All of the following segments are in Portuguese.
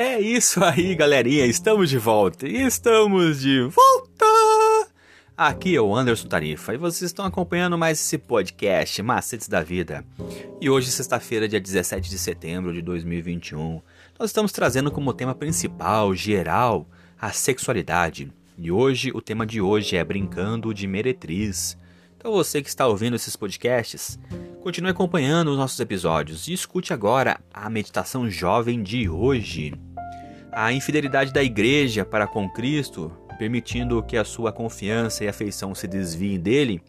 É isso aí, galerinha. Estamos de volta. Estamos de volta. Aqui é o Anderson Tarifa e vocês estão acompanhando mais esse podcast Macetes da Vida. E hoje, sexta-feira, dia 17 de setembro de 2021, nós estamos trazendo como tema principal, geral, a sexualidade. E hoje, o tema de hoje é Brincando de Meretriz. Então você que está ouvindo esses podcasts, continue acompanhando os nossos episódios e escute agora a meditação jovem de hoje. A infidelidade da igreja para com Cristo, permitindo que a sua confiança e afeição se desviem dele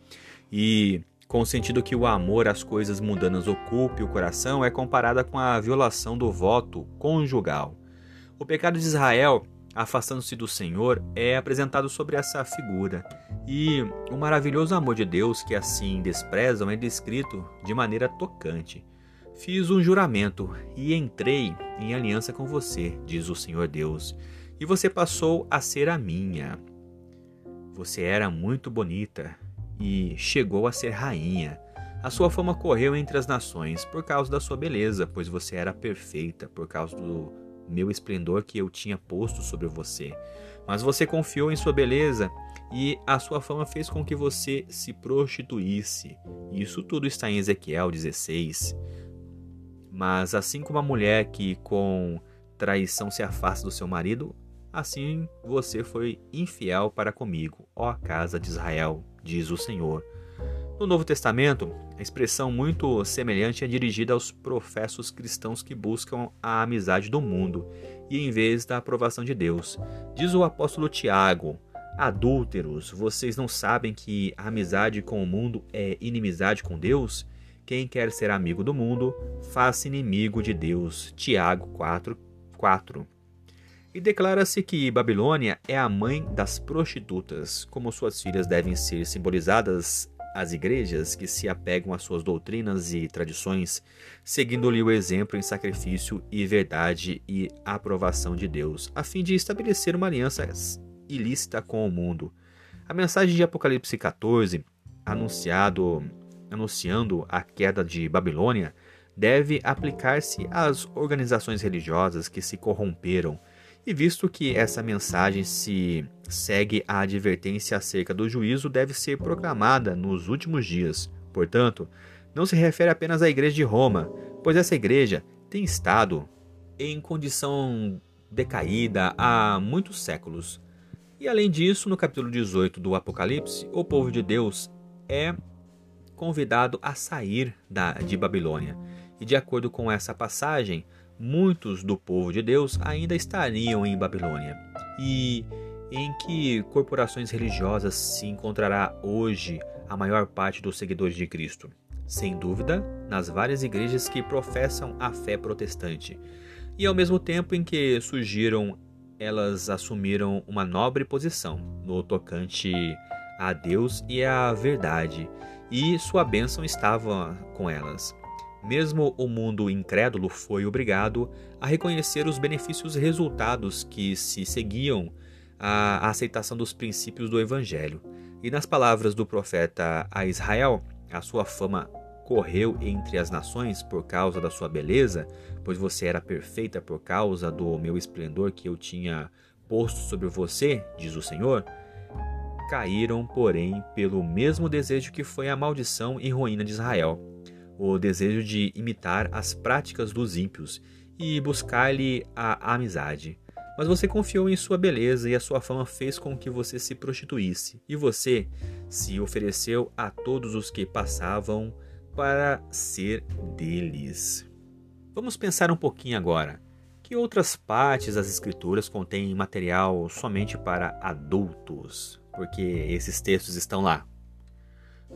e consentindo que o amor às coisas mundanas ocupe o coração, é comparada com a violação do voto conjugal. O pecado de Israel afastando-se do Senhor, é apresentado sobre essa figura. E o maravilhoso amor de Deus que assim desprezam é descrito de maneira tocante. Fiz um juramento e entrei em aliança com você, diz o Senhor Deus, e você passou a ser a minha. Você era muito bonita e chegou a ser rainha. A sua fama correu entre as nações por causa da sua beleza, pois você era perfeita, por causa do meu esplendor que eu tinha posto sobre você. Mas você confiou em sua beleza e a sua fama fez com que você se prostituísse. Isso tudo está em Ezequiel 16. Mas assim como a mulher que com traição se afasta do seu marido, assim você foi infiel para comigo, ó casa de Israel, diz o Senhor. No Novo Testamento, a expressão muito semelhante é dirigida aos professos cristãos que buscam a amizade do mundo e em vez da aprovação de Deus. Diz o apóstolo Tiago: Adúlteros, vocês não sabem que a amizade com o mundo é inimizade com Deus? Quem quer ser amigo do mundo, faça inimigo de Deus. Tiago 4, 4. E declara-se que Babilônia é a mãe das prostitutas, como suas filhas devem ser simbolizadas as igrejas que se apegam às suas doutrinas e tradições, seguindo-lhe o exemplo em sacrifício e verdade e aprovação de Deus, a fim de estabelecer uma aliança ilícita com o mundo. A mensagem de Apocalipse 14, anunciado, anunciando a queda de Babilônia, deve aplicar-se às organizações religiosas que se corromperam e visto que essa mensagem se segue a advertência acerca do juízo, deve ser proclamada nos últimos dias. Portanto, não se refere apenas à igreja de Roma, pois essa igreja tem estado em condição decaída há muitos séculos. E além disso, no capítulo 18 do Apocalipse, o povo de Deus é convidado a sair da, de Babilônia. E de acordo com essa passagem, muitos do povo de Deus ainda estariam em Babilônia. E em que corporações religiosas se encontrará hoje a maior parte dos seguidores de Cristo? Sem dúvida, nas várias igrejas que professam a fé protestante. E ao mesmo tempo em que surgiram, elas assumiram uma nobre posição no tocante a Deus e à verdade, e sua bênção estava com elas. Mesmo o mundo incrédulo foi obrigado a reconhecer os benefícios resultados que se seguiam à aceitação dos princípios do Evangelho. E nas palavras do profeta a Israel, a sua fama correu entre as nações por causa da sua beleza, pois você era perfeita por causa do meu esplendor que eu tinha posto sobre você, diz o Senhor. Caíram, porém, pelo mesmo desejo que foi a maldição e ruína de Israel o desejo de imitar as práticas dos ímpios e buscar-lhe a amizade. Mas você confiou em sua beleza e a sua fama fez com que você se prostituísse, e você se ofereceu a todos os que passavam para ser deles. Vamos pensar um pouquinho agora. Que outras partes das Escrituras contêm material somente para adultos? Porque esses textos estão lá.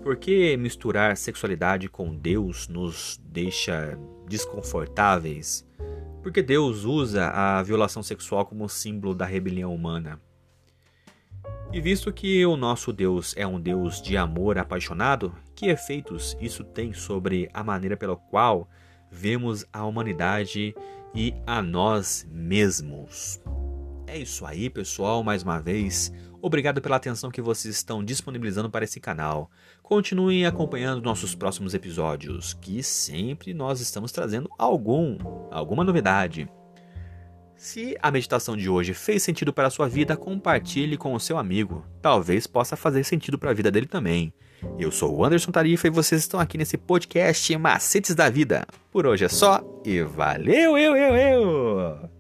Por que misturar sexualidade com Deus nos deixa desconfortáveis? Porque Deus usa a violação sexual como símbolo da rebelião humana. E visto que o nosso Deus é um Deus de amor apaixonado, que efeitos isso tem sobre a maneira pela qual vemos a humanidade e a nós mesmos? É isso aí, pessoal, mais uma vez. Obrigado pela atenção que vocês estão disponibilizando para esse canal. Continuem acompanhando nossos próximos episódios, que sempre nós estamos trazendo algum, alguma novidade. Se a meditação de hoje fez sentido para a sua vida, compartilhe com o seu amigo. Talvez possa fazer sentido para a vida dele também. Eu sou o Anderson Tarifa e vocês estão aqui nesse podcast Macetes da Vida. Por hoje é só e valeu, eu, eu, eu!